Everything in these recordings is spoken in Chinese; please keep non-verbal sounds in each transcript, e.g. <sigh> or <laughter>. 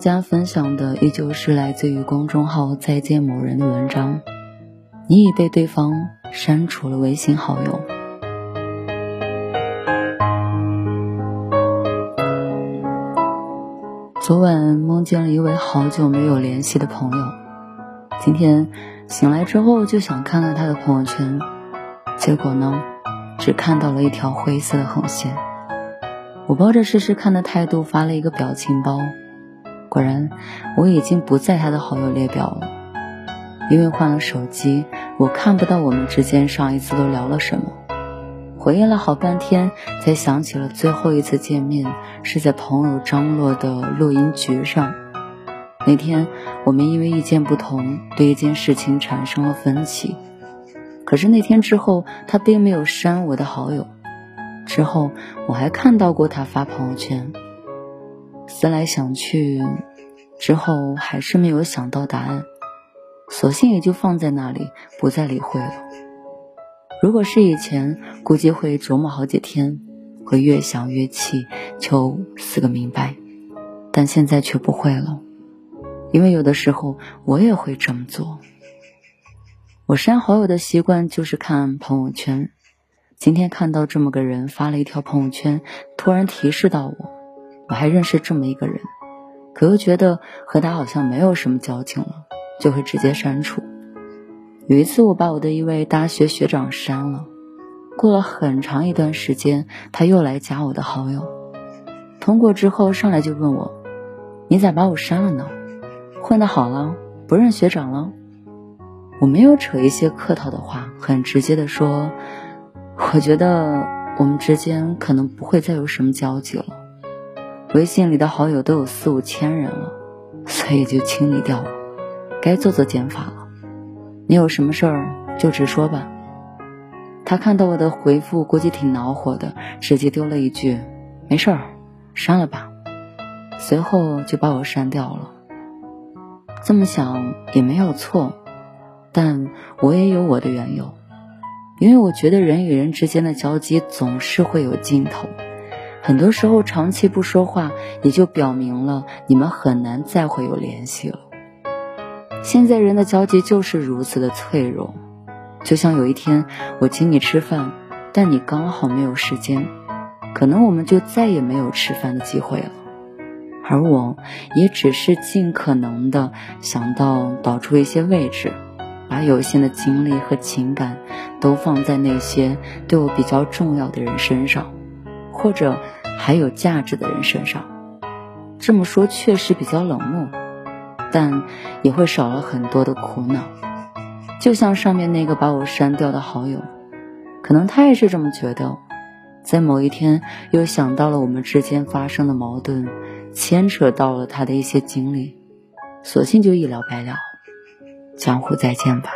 家分享的依旧是来自于公众号“再见某人”的文章。你已被对方删除了微信好友。昨晚梦见了一位好久没有联系的朋友，今天醒来之后就想看看他的朋友圈，结果呢，只看到了一条灰色的横线。我抱着试试看的态度发了一个表情包。果然，我已经不在他的好友列表了，因为换了手机，我看不到我们之间上一次都聊了什么。回忆了好半天，才想起了最后一次见面是在朋友张罗的录音局上。那天，我们因为意见不同，对一件事情产生了分歧。可是那天之后，他并没有删我的好友。之后，我还看到过他发朋友圈。思来想去，之后还是没有想到答案，索性也就放在那里，不再理会了。如果是以前，估计会琢磨好几天，会越想越气，求死个明白。但现在却不会了，因为有的时候我也会这么做。我删好友的习惯就是看朋友圈。今天看到这么个人发了一条朋友圈，突然提示到我。我还认识这么一个人，可又觉得和他好像没有什么交情了，就会直接删除。有一次，我把我的一位大学学长删了，过了很长一段时间，他又来加我的好友，通过之后上来就问我：“你咋把我删了呢？混得好了，不认学长了？”我没有扯一些客套的话，很直接的说：“ <laughs> 我觉得我们之间可能不会再有什么交集了。”微信里的好友都有四五千人了，所以就清理掉了，该做做减法了。你有什么事儿就直说吧。他看到我的回复，估计挺恼火的，直接丢了一句：“没事儿，删了吧。”随后就把我删掉了。这么想也没有错，但我也有我的缘由，因为我觉得人与人之间的交集总是会有尽头。很多时候，长期不说话，也就表明了你们很难再会有联系了。现在人的交集就是如此的脆弱，就像有一天我请你吃饭，但你刚好没有时间，可能我们就再也没有吃饭的机会了。而我也只是尽可能的想到导出一些位置，把有限的精力和情感都放在那些对我比较重要的人身上。或者还有价值的人身上，这么说确实比较冷漠，但也会少了很多的苦恼。就像上面那个把我删掉的好友，可能他也是这么觉得，在某一天又想到了我们之间发生的矛盾，牵扯到了他的一些经历，索性就一了百了，江湖再见吧。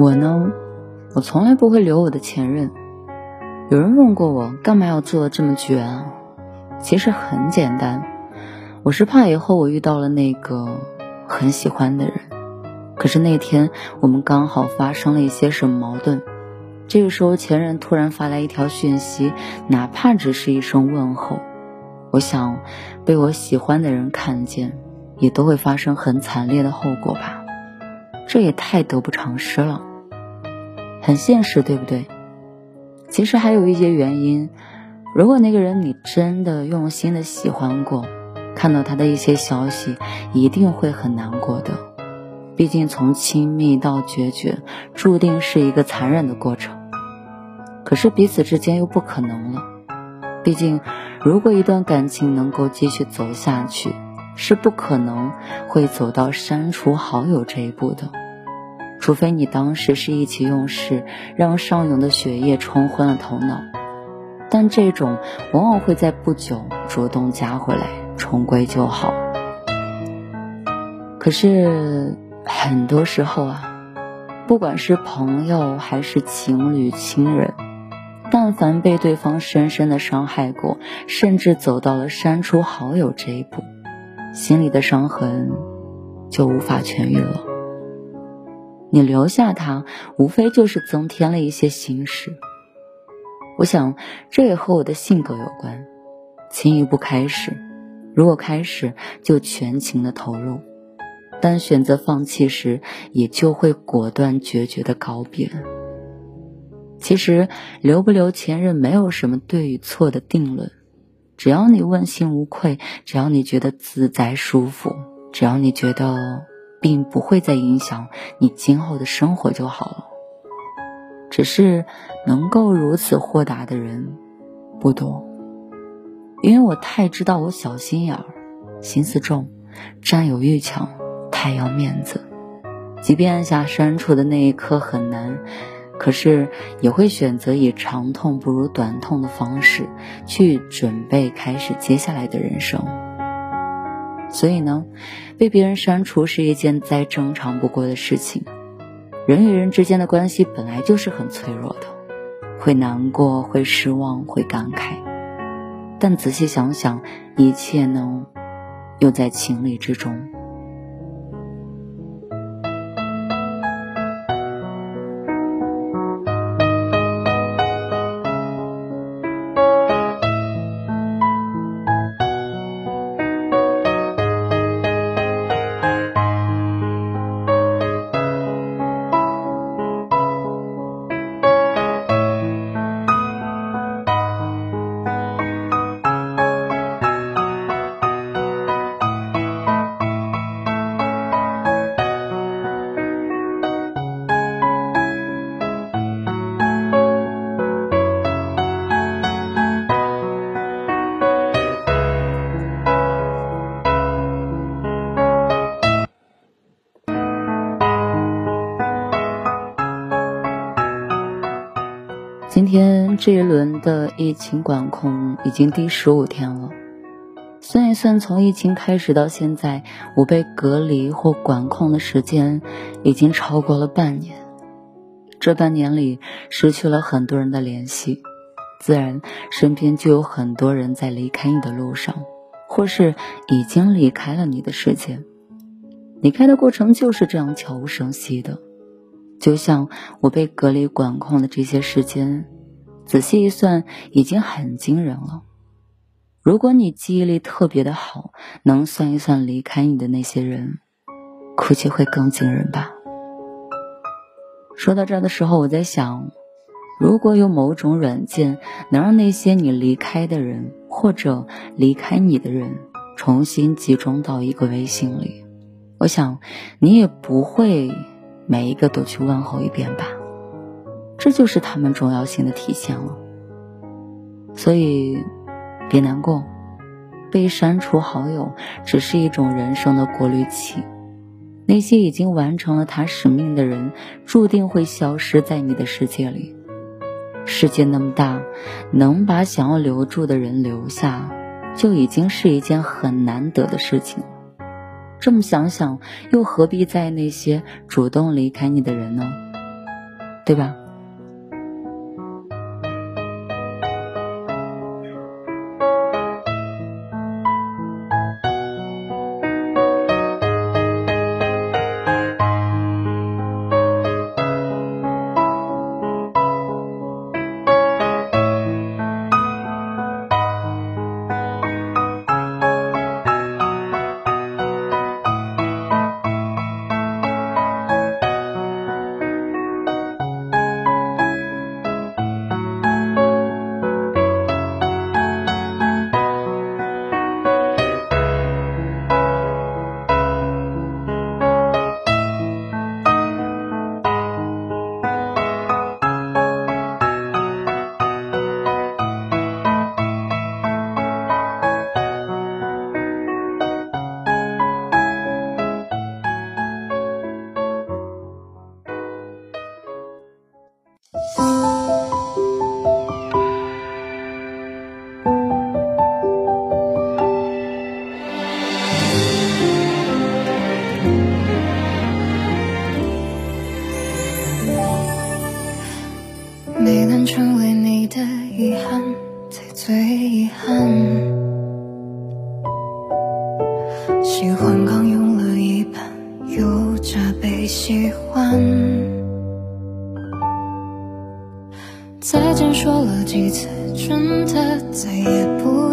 我呢，我从来不会留我的前任。有人问过我，干嘛要做的这么绝啊？其实很简单，我是怕以后我遇到了那个很喜欢的人，可是那天我们刚好发生了一些什么矛盾，这个时候前任突然发来一条讯息，哪怕只是一声问候，我想被我喜欢的人看见，也都会发生很惨烈的后果吧。这也太得不偿失了，很现实，对不对？其实还有一些原因，如果那个人你真的用心的喜欢过，看到他的一些消息，一定会很难过的。毕竟从亲密到决绝，注定是一个残忍的过程。可是彼此之间又不可能了，毕竟如果一段感情能够继续走下去，是不可能会走到删除好友这一步的。除非你当时是意气用事，让上涌的血液冲昏了头脑，但这种往往会在不久主动加回来，重归就好。可是很多时候啊，不管是朋友还是情侣、亲人，但凡被对方深深的伤害过，甚至走到了删除好友这一步，心里的伤痕就无法痊愈了。你留下他，无非就是增添了一些心事。我想，这也和我的性格有关。轻易不开始，如果开始就全情的投入，但选择放弃时，也就会果断决绝的告别。其实，留不留前任没有什么对与错的定论，只要你问心无愧，只要你觉得自在舒服，只要你觉得。并不会再影响你今后的生活就好了。只是能够如此豁达的人不多，因为我太知道我小心眼儿、心思重、占有欲强、太要面子。即便按下删除的那一刻很难，可是也会选择以长痛不如短痛的方式去准备开始接下来的人生。所以呢，被别人删除是一件再正常不过的事情。人与人之间的关系本来就是很脆弱的，会难过，会失望，会感慨。但仔细想想，一切呢，又在情理之中。天这一轮的疫情管控已经第十五天了，算一算，从疫情开始到现在，我被隔离或管控的时间已经超过了半年。这半年里，失去了很多人的联系，自然身边就有很多人在离开你的路上，或是已经离开了你的世界。离开的过程就是这样悄无声息的。就像我被隔离管控的这些时间，仔细一算，已经很惊人了。如果你记忆力特别的好，能算一算离开你的那些人，估计会更惊人吧。说到这儿的时候，我在想，如果有某种软件能让那些你离开的人或者离开你的人重新集中到一个微信里，我想你也不会。每一个都去问候一遍吧，这就是他们重要性的体现了。所以，别难过，被删除好友只是一种人生的过滤器。那些已经完成了他使命的人，注定会消失在你的世界里。世界那么大，能把想要留住的人留下，就已经是一件很难得的事情。这么想想，又何必在意那些主动离开你的人呢？对吧？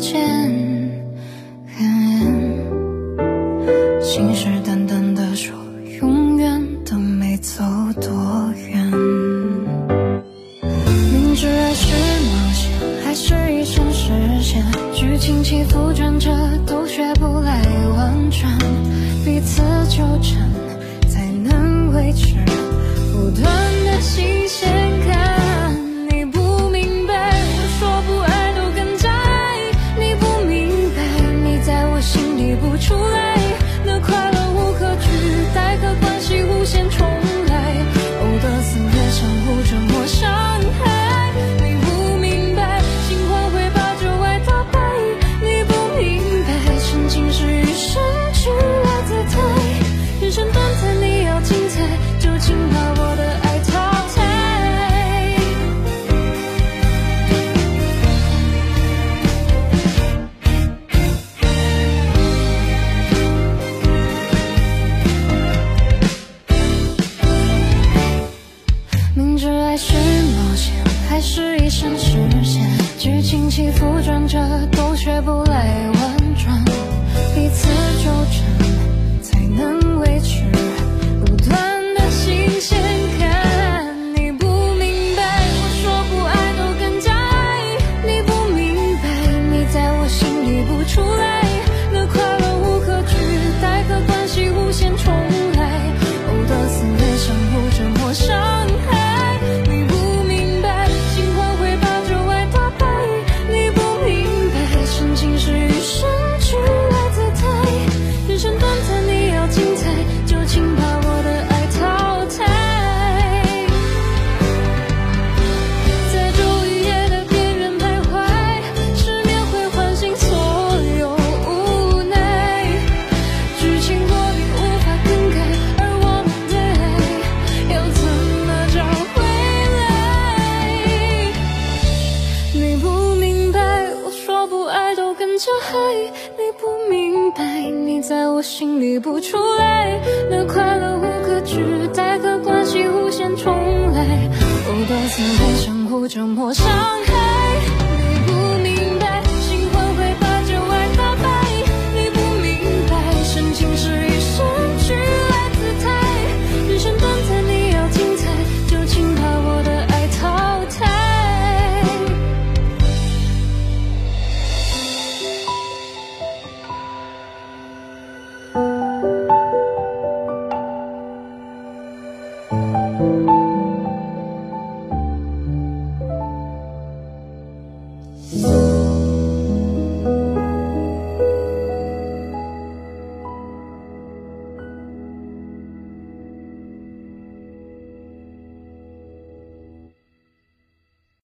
却在我心里不出来那快乐无可取代可关系无限重来。我断丝连相互折磨伤害。